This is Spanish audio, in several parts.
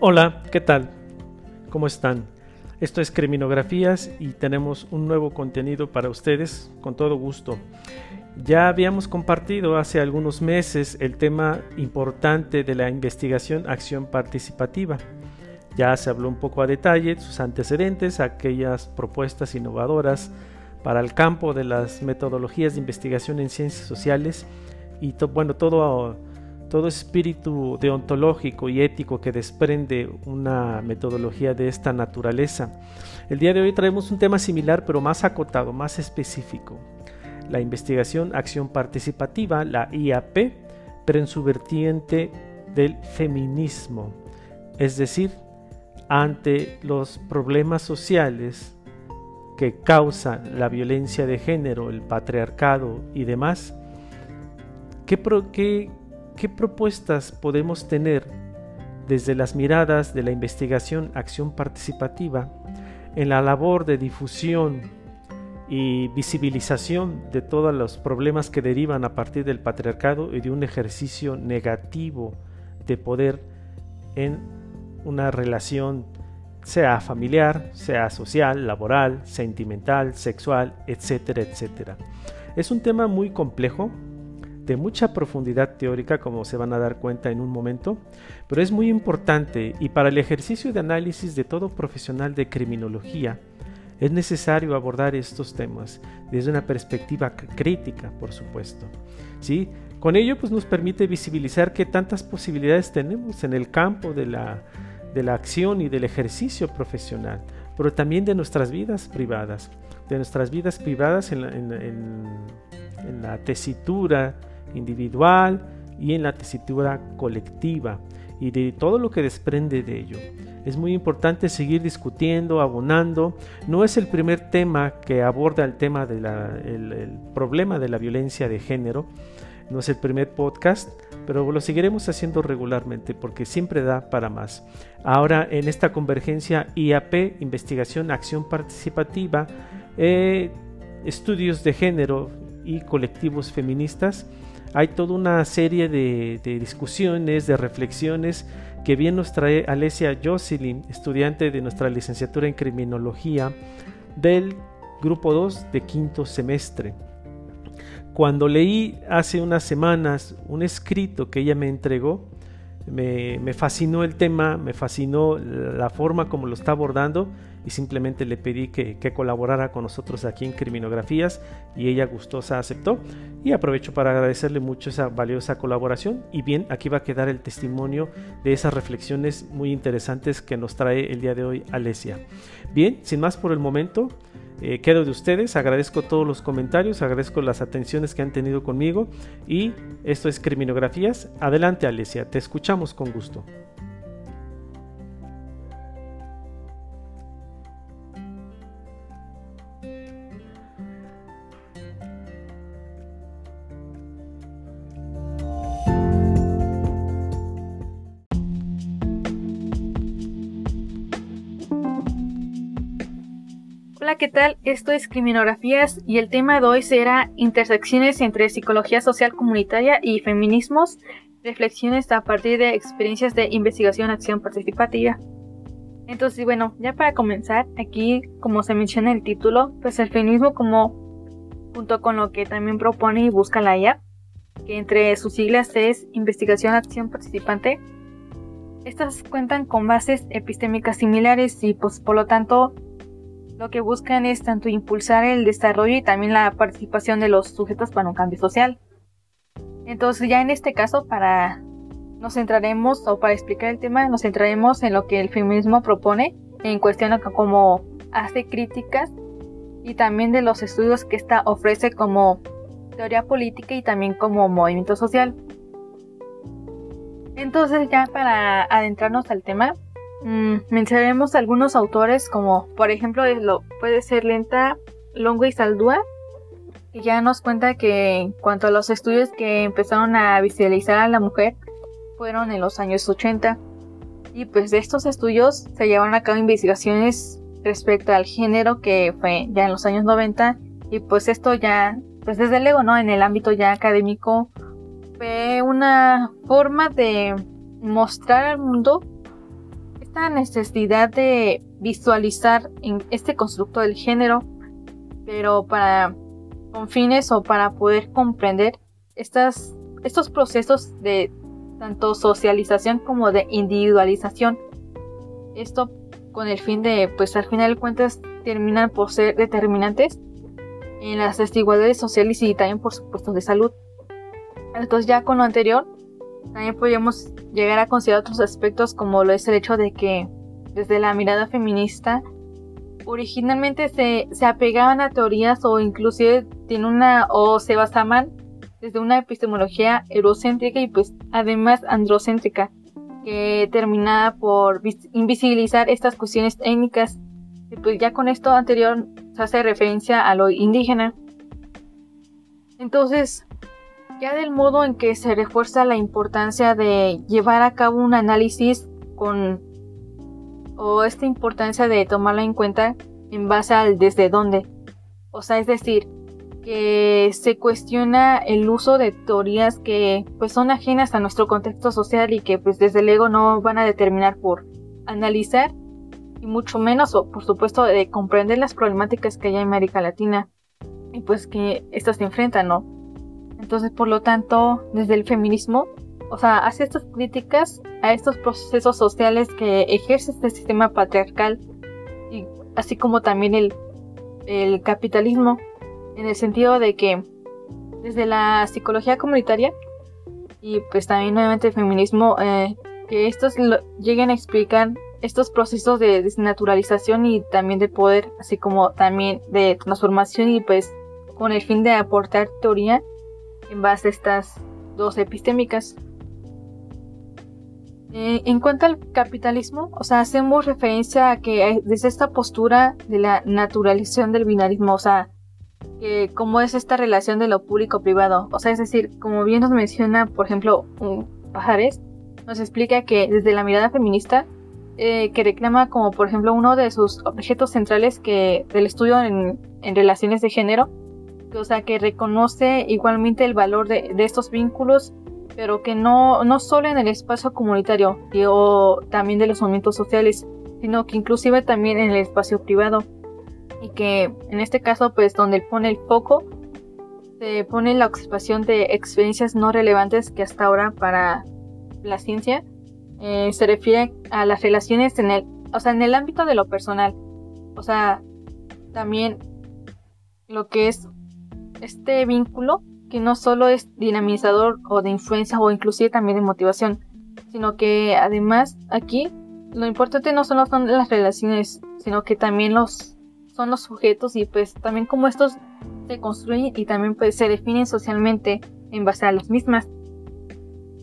Hola, ¿qué tal? ¿Cómo están? Esto es Criminografías y tenemos un nuevo contenido para ustedes con todo gusto. Ya habíamos compartido hace algunos meses el tema importante de la investigación acción participativa. Ya se habló un poco a detalle sus antecedentes, aquellas propuestas innovadoras para el campo de las metodologías de investigación en ciencias sociales y bueno, todo todo espíritu deontológico y ético que desprende una metodología de esta naturaleza. El día de hoy traemos un tema similar pero más acotado, más específico. La investigación acción participativa, la IAP, pero en su vertiente del feminismo, es decir, ante los problemas sociales que causan la violencia de género, el patriarcado y demás, ¿qué, ¿qué propuestas podemos tener desde las miradas de la investigación acción participativa en la labor de difusión y visibilización de todos los problemas que derivan a partir del patriarcado y de un ejercicio negativo de poder en una relación sea familiar, sea social, laboral, sentimental, sexual, etcétera, etcétera. Es un tema muy complejo, de mucha profundidad teórica, como se van a dar cuenta en un momento, pero es muy importante y para el ejercicio de análisis de todo profesional de criminología es necesario abordar estos temas desde una perspectiva crítica, por supuesto. ¿sí? Con ello pues, nos permite visibilizar qué tantas posibilidades tenemos en el campo de la, de la acción y del ejercicio profesional, pero también de nuestras vidas privadas, de nuestras vidas privadas en la tesitura individual y en la tesitura colectiva y de todo lo que desprende de ello. Es muy importante seguir discutiendo, abonando. No es el primer tema que aborda el tema del el problema de la violencia de género. No es el primer podcast, pero lo seguiremos haciendo regularmente porque siempre da para más. Ahora en esta convergencia IAP, investigación, acción participativa, eh, estudios de género y colectivos feministas, hay toda una serie de, discusiones, de reflexiones que bien nos trae Alesia Jocelyn, estudiante de nuestra licenciatura en criminología del grupo 2 de quinto semestre. Cuando leí hace unas semanas un escrito que ella me entregó, me, fascinó el tema, me fascinó la forma como lo está abordando y simplemente le pedí que, colaborara con nosotros aquí en Criminografías y ella gustosa aceptó y aprovecho para agradecerle mucho esa valiosa colaboración y bien aquí va a quedar el testimonio de esas reflexiones muy interesantes que nos trae el día de hoy Alesia. Bien, sin más por el momento, eh, quedo de ustedes, agradezco todos los comentarios, agradezco las atenciones que han tenido conmigo y esto es Criminografías. Adelante Alesia, te escuchamos con gusto. ¿Qué tal? Esto es Criminografías y el tema de hoy será intersecciones entre psicología social comunitaria y feminismos, reflexiones a partir de experiencias de investigación acción participativa. Entonces, bueno, ya para comenzar, aquí, como se menciona en el título, pues el feminismo como junto con lo que también propone y busca la IA, que entre sus siglas es investigación acción participante, estas cuentan con bases epistémicas similares y pues por lo tanto lo que buscan es tanto impulsar el desarrollo y también la participación de los sujetos para un cambio social. Entonces ya en este caso para nos centraremos o para explicar el tema nos centraremos en lo que el feminismo propone en cuestión de cómo hace críticas y también de los estudios que ésta ofrece como teoría política y también como movimiento social. Entonces ya para adentrarnos al tema, Mm, mencionaremos algunos autores como por ejemplo lo, puede ser Lenta Longo y Saldúa que ya nos cuenta que en cuanto a los estudios que empezaron a visualizar a la mujer fueron en los años 80 y pues de estos estudios se llevaron a cabo investigaciones respecto al género que fue ya en los años 90 y pues esto ya pues desde luego no en el ámbito ya académico fue una forma de mostrar al mundo esta necesidad de visualizar en este constructo del género, pero para con fines o para poder comprender estas, estos procesos de tanto socialización como de individualización. Esto con el fin de, pues al final de cuentas, terminan por ser determinantes en las desigualdades sociales y también por supuesto de salud. Entonces ya con lo anterior, también podríamos llegar a considerar otros aspectos como lo es el hecho de que desde la mirada feminista originalmente se, se apegaban a teorías o inclusive tiene una o se basaban desde una epistemología eurocéntrica y pues además androcéntrica que terminaba por invisibilizar estas cuestiones técnicas y pues ya con esto anterior se hace referencia a lo indígena. Entonces ya del modo en que se refuerza la importancia de llevar a cabo un análisis con o esta importancia de tomarla en cuenta en base al desde dónde. O sea, es decir, que se cuestiona el uso de teorías que pues son ajenas a nuestro contexto social y que pues desde luego no van a determinar por analizar y mucho menos o por supuesto de comprender las problemáticas que hay en América Latina y pues que estas se enfrentan, ¿no? Entonces, por lo tanto, desde el feminismo, o sea, hace estas críticas a estos procesos sociales que ejerce este sistema patriarcal, y así como también el, el capitalismo, en el sentido de que desde la psicología comunitaria y pues también nuevamente el feminismo, eh, que estos lleguen a explicar estos procesos de desnaturalización y también de poder, así como también de transformación y pues con el fin de aportar teoría en base a estas dos epistémicas. Eh, en cuanto al capitalismo, o sea, hacemos referencia a que desde esta postura de la naturalización del binarismo, o sea, cómo es esta relación de lo público-privado, o sea, es decir, como bien nos menciona, por ejemplo, Pajares, nos explica que desde la mirada feminista, eh, que reclama como, por ejemplo, uno de sus objetos centrales que del estudio en relaciones de género, o sea, que reconoce igualmente el valor de, estos vínculos, pero que no, no solo en el espacio comunitario o también de los movimientos sociales, sino que inclusive también en el espacio privado. Y que en este caso, pues donde pone el foco, se pone la observación de experiencias no relevantes que hasta ahora para la ciencia eh, se refiere a las relaciones en el, o sea, en el ámbito de lo personal. O sea, también lo que es este vínculo que no solo es dinamizador o de influencia o inclusive también de motivación, sino que además aquí lo importante no solo son las relaciones, sino que también los son los sujetos y pues también cómo estos se construyen y también pues se definen socialmente en base a las mismas.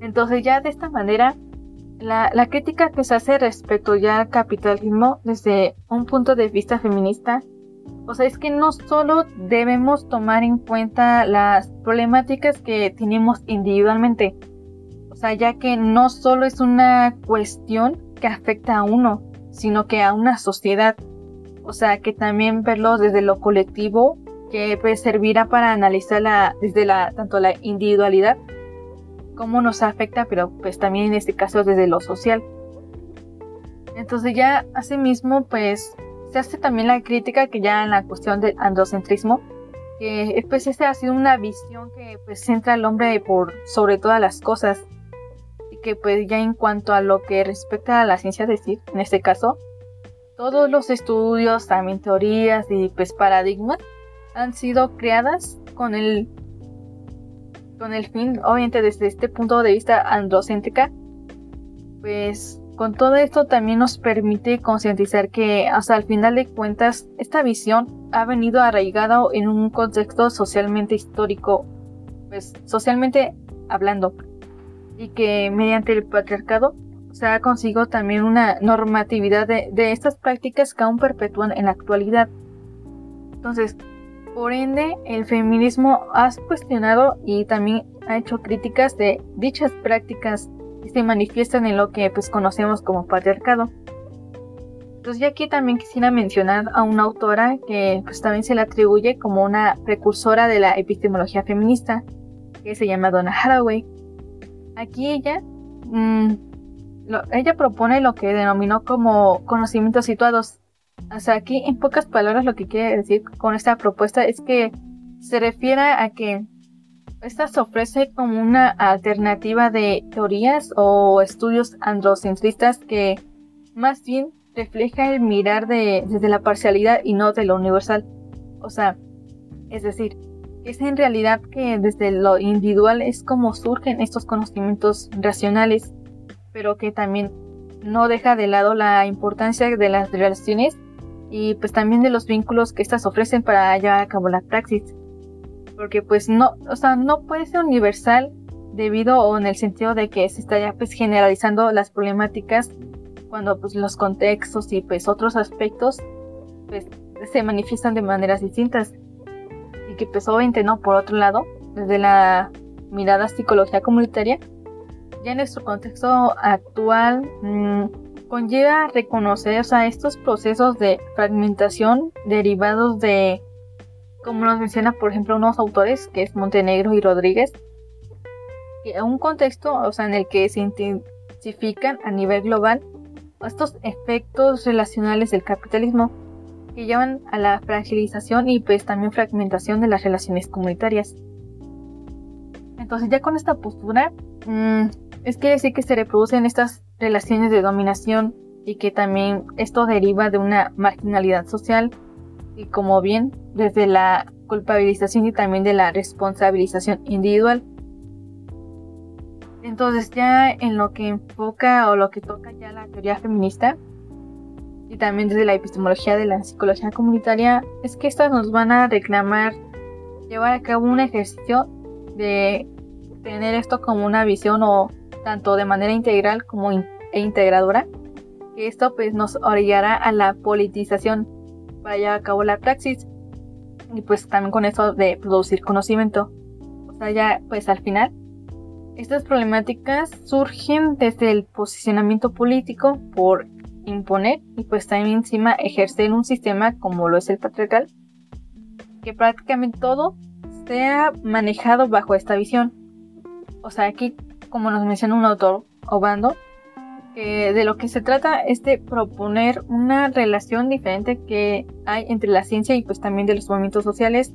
Entonces ya de esta manera la, la crítica que se hace respecto ya al capitalismo desde un punto de vista feminista o sea, es que no solo debemos tomar en cuenta las problemáticas que tenemos individualmente, o sea, ya que no solo es una cuestión que afecta a uno, sino que a una sociedad. O sea, que también verlo desde lo colectivo, que pues servirá para analizarla desde la, tanto la individualidad, cómo nos afecta, pero pues también en este caso desde lo social. Entonces ya asimismo, pues se hace también la crítica que ya en la cuestión del androcentrismo, que pues esta ha sido una visión que pues centra al hombre por sobre todas las cosas. Y que pues ya en cuanto a lo que respecta a la ciencia decir, en este caso, todos los estudios, también teorías y pues paradigmas han sido creadas con el con el fin, obviamente desde este punto de vista androcéntrica, pues con todo esto también nos permite concientizar que hasta al final de cuentas esta visión ha venido arraigada en un contexto socialmente histórico, pues socialmente hablando, y que mediante el patriarcado se ha conseguido también una normatividad de, de estas prácticas que aún perpetúan en la actualidad. Entonces, por ende, el feminismo ha cuestionado y también ha hecho críticas de dichas prácticas se manifiestan en lo que pues conocemos como patriarcado. Entonces ya aquí también quisiera mencionar a una autora que pues también se le atribuye como una precursora de la epistemología feminista, que se llama Donna Haraway. Aquí ella, mm, ella propone lo que denominó como conocimientos situados. O sea, aquí en pocas palabras lo que quiere decir con esta propuesta es que se refiere a que esta se ofrece como una alternativa de teorías o estudios androcentristas que más bien refleja el mirar de, desde la parcialidad y no de lo universal. O sea, es decir, es en realidad que desde lo individual es como surgen estos conocimientos racionales, pero que también no deja de lado la importancia de las relaciones y pues también de los vínculos que éstas ofrecen para llevar a cabo la praxis. Porque pues no, o sea, no puede ser universal debido o en el sentido de que se está ya pues generalizando las problemáticas cuando pues los contextos y pues otros aspectos pues se manifiestan de maneras distintas. Y que pues obviamente no por otro lado desde la mirada psicología comunitaria ya en nuestro contexto actual mmm, conlleva reconocer o sea, estos procesos de fragmentación derivados de como nos menciona por ejemplo unos autores que es Montenegro y Rodríguez que un contexto o sea en el que se intensifican a nivel global estos efectos relacionales del capitalismo que llevan a la fragilización y pues también fragmentación de las relaciones comunitarias. Entonces ya con esta postura mmm, es que decir que se reproducen estas relaciones de dominación y que también esto deriva de una marginalidad social y como bien desde la culpabilización y también de la responsabilización individual. Entonces ya en lo que enfoca o lo que toca ya la teoría feminista y también desde la epistemología de la psicología comunitaria es que estas nos van a reclamar llevar a cabo un ejercicio de tener esto como una visión o tanto de manera integral como in e integradora que esto pues nos orillará a la politización llevar a cabo la praxis y pues también con eso de producir conocimiento o sea ya pues al final estas problemáticas surgen desde el posicionamiento político por imponer y pues también encima ejercer un sistema como lo es el patriarcal, que prácticamente todo sea manejado bajo esta visión. O sea, aquí, como nos menciona un autor, Obando, de lo que se trata es de proponer una relación diferente que hay entre la ciencia y pues también de los movimientos sociales,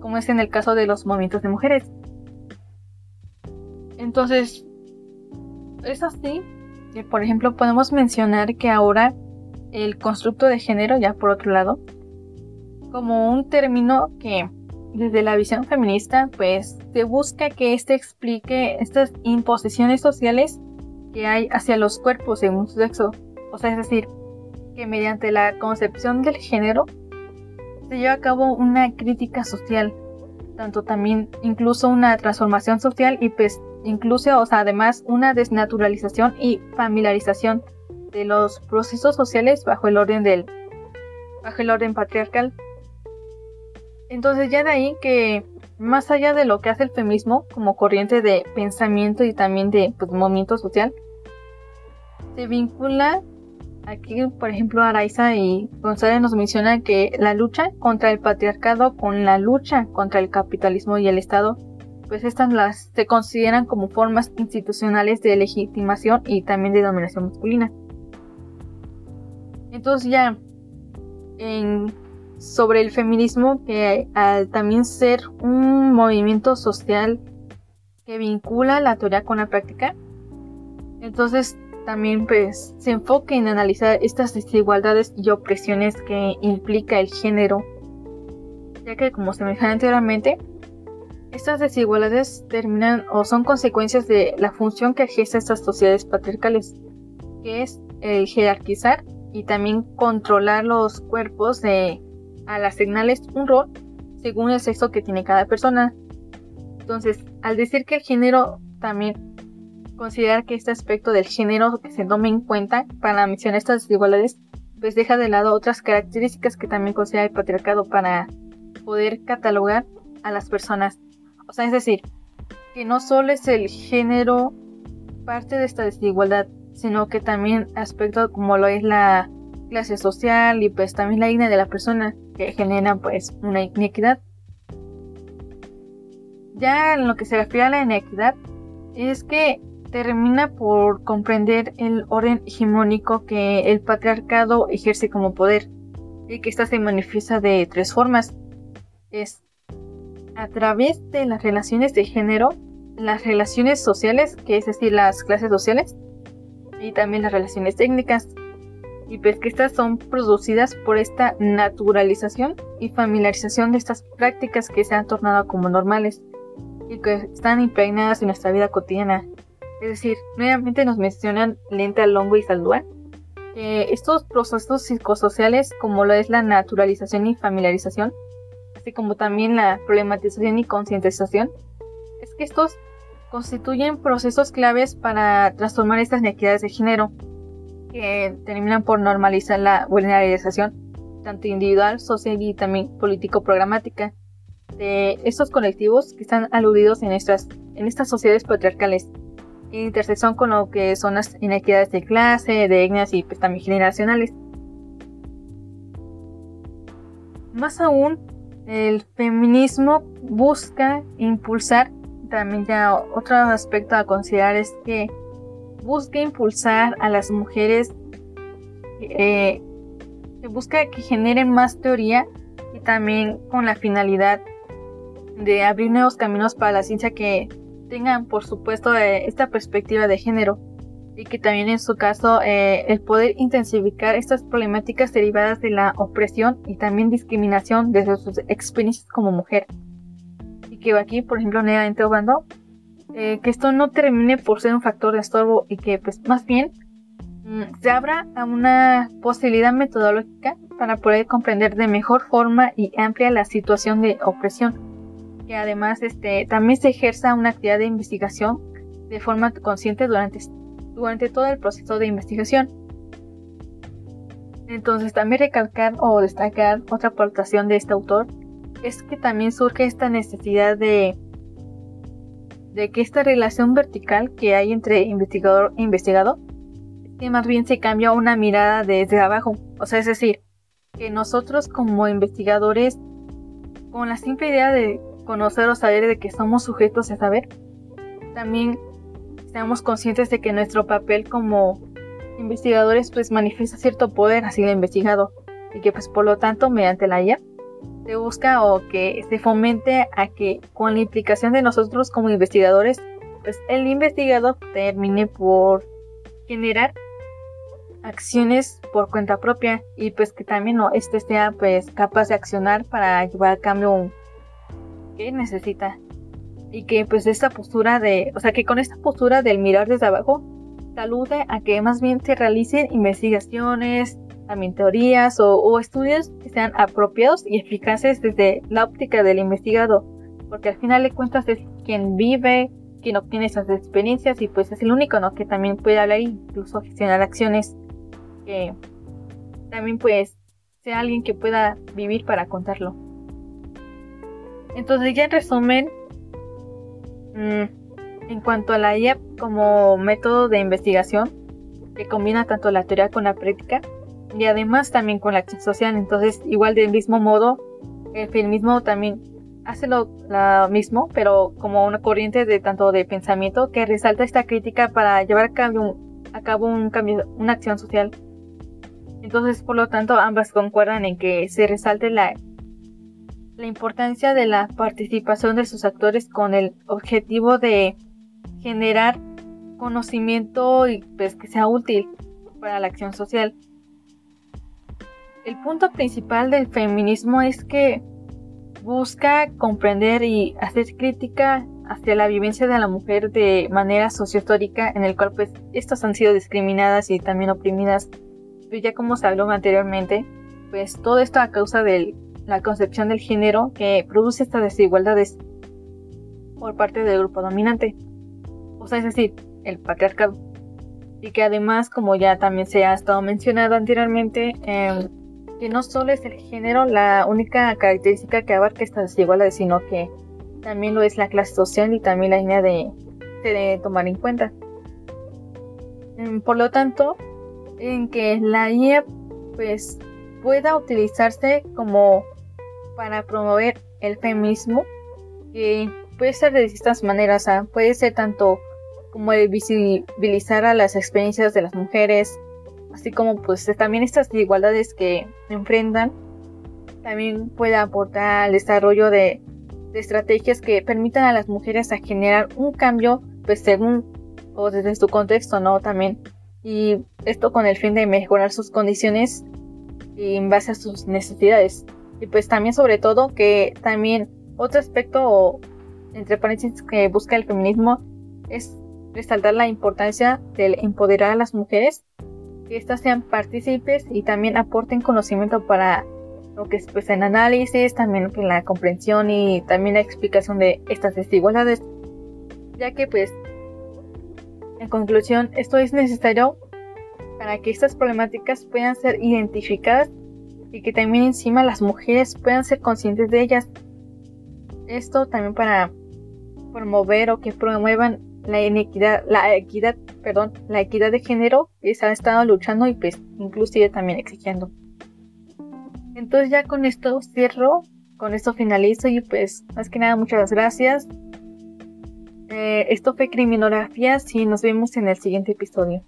como es en el caso de los movimientos de mujeres. Entonces, es así que, por ejemplo, podemos mencionar que ahora el constructo de género, ya por otro lado, como un término que desde la visión feminista, pues se busca que éste explique estas imposiciones sociales que hay hacia los cuerpos según su sexo. O sea, es decir, que mediante la concepción del género se lleva a cabo una crítica social, tanto también incluso una transformación social y pues incluso, o sea, además una desnaturalización y familiarización de los procesos sociales bajo el orden del bajo el orden patriarcal. Entonces ya de ahí que más allá de lo que hace el feminismo como corriente de pensamiento y también de pues, movimiento social, se vincula aquí, por ejemplo, Araiza y González nos menciona que la lucha contra el patriarcado con la lucha contra el capitalismo y el Estado pues estas las se consideran como formas institucionales de legitimación y también de dominación masculina. Entonces ya en, sobre el feminismo que al también ser un movimiento social que vincula la teoría con la práctica, entonces también pues se enfoca en analizar estas desigualdades y opresiones que implica el género, ya que como se mencionó anteriormente, estas desigualdades terminan o son consecuencias de la función que ejercen estas sociedades patriarcales, que es el jerarquizar y también controlar los cuerpos de, al asignarles un rol según el sexo que tiene cada persona. Entonces, al decir que el género también considerar que este aspecto del género que se tome en cuenta para mencionar estas desigualdades, pues deja de lado otras características que también considera el patriarcado para poder catalogar a las personas. O sea, es decir, que no solo es el género parte de esta desigualdad, sino que también aspectos como lo es la clase social y pues también la dignidad de la persona que genera pues una inequidad. Ya en lo que se refiere a la inequidad es que termina por comprender el orden hegemónico que el patriarcado ejerce como poder y que ésta se manifiesta de tres formas. Es a través de las relaciones de género, las relaciones sociales, que es decir, las clases sociales, y también las relaciones técnicas. Y pues que estas son producidas por esta naturalización y familiarización de estas prácticas que se han tornado como normales y que están impregnadas en nuestra vida cotidiana. Es decir, nuevamente nos mencionan Lenta, Longo y Saldúa que estos procesos psicosociales, como lo es la naturalización y familiarización, así como también la problematización y concientización, es que estos constituyen procesos claves para transformar estas inequidades de género, que terminan por normalizar la vulnerabilización, tanto individual, social y también político-programática, de estos colectivos que están aludidos en estas, en estas sociedades patriarcales, intersección con lo que son las inequidades de clase, de etnias y pues, también generacionales. Más aún, el feminismo busca impulsar, también ya otro aspecto a considerar es que busca impulsar a las mujeres, eh, que busca que generen más teoría y también con la finalidad de abrir nuevos caminos para la ciencia que tengan, por supuesto, eh, esta perspectiva de género y que también en su caso eh, el poder intensificar estas problemáticas derivadas de la opresión y también discriminación desde sus experiencias como mujer. Y que aquí, por ejemplo, nuevamente hablando, eh, que esto no termine por ser un factor de estorbo y que pues más bien mm, se abra a una posibilidad metodológica para poder comprender de mejor forma y amplia la situación de opresión que además este, también se ejerza una actividad de investigación de forma consciente durante, durante todo el proceso de investigación. Entonces también recalcar o destacar otra aportación de este autor es que también surge esta necesidad de, de que esta relación vertical que hay entre investigador e investigado, que más bien se cambia una mirada desde abajo. O sea, es decir, que nosotros como investigadores, con la simple idea de conocer o saber de que somos sujetos a saber, también seamos conscientes de que nuestro papel como investigadores pues manifiesta cierto poder así lo investigado y que pues por lo tanto mediante la IA se busca o que se fomente a que con la implicación de nosotros como investigadores pues el investigador termine por generar acciones por cuenta propia y pues que también no este sea pues capaz de accionar para llevar a cambio que necesita. Y que pues esta postura de, o sea, que con esta postura del mirar desde abajo, salude a que más bien se realicen investigaciones, también teorías o, estudios que sean apropiados y eficaces desde la óptica del investigado. Porque al final de cuentas es quien vive, quien obtiene esas experiencias y pues es el único ¿no? que también puede hablar e incluso gestionar acciones que también pues sea alguien que pueda vivir para contarlo. Entonces ya en resumen, mm, en cuanto a la IA como método de investigación, que combina tanto la teoría con la práctica y además también con la acción social, entonces igual del mismo modo, el feminismo también hace lo, mismo, pero como una corriente de tanto de pensamiento que resalta esta crítica para llevar a cabo, a cabo un cambio, una acción social. Entonces, por lo tanto, ambas concuerdan en que se resalte la la importancia de la participación de sus actores con el objetivo de generar conocimiento y pues que sea útil para la acción social. El punto principal del feminismo es que busca comprender y hacer crítica hacia la vivencia de la mujer de manera sociohistórica en el cual pues estas han sido discriminadas y también oprimidas. Pues ya como se habló anteriormente, pues todo esto a causa del la concepción del género que produce estas desigualdades por parte del grupo dominante, o sea, es decir, el patriarcado. Y que además, como ya también se ha estado mencionado anteriormente, em, que no solo es el género la única característica que abarca estas desigualdades, sino que también lo es la clase social y también la línea de, de tomar en cuenta. Em, por lo tanto, en que la IEP pues pueda utilizarse como para promover el feminismo, que puede ser de distintas maneras, puede ser tanto como el visibilizar a las experiencias de las mujeres, así como pues también estas desigualdades que enfrentan, también puede aportar al desarrollo de, estrategias que permitan a las mujeres generar un cambio pues según o desde su contexto, ¿no? También. Y esto con el fin de mejorar sus condiciones en base a sus necesidades. Y pues también sobre todo que también otro aspecto, entre paréntesis, que busca el feminismo es resaltar la importancia del empoderar a las mujeres, que éstas sean partícipes y también aporten conocimiento para lo que es pues, en análisis, también en la comprensión y también la explicación de estas desigualdades, ya que pues en conclusión esto es necesario para que estas problemáticas puedan ser identificadas y que también encima las mujeres puedan ser conscientes de ellas. Esto también para promover o que promuevan la inequidad, la equidad, perdón, la equidad de género que se ha estado luchando y pues inclusive también exigiendo. Entonces ya con esto cierro, con esto finalizo y pues más que nada muchas gracias. Eh, esto fue Criminografías y nos vemos en el siguiente episodio.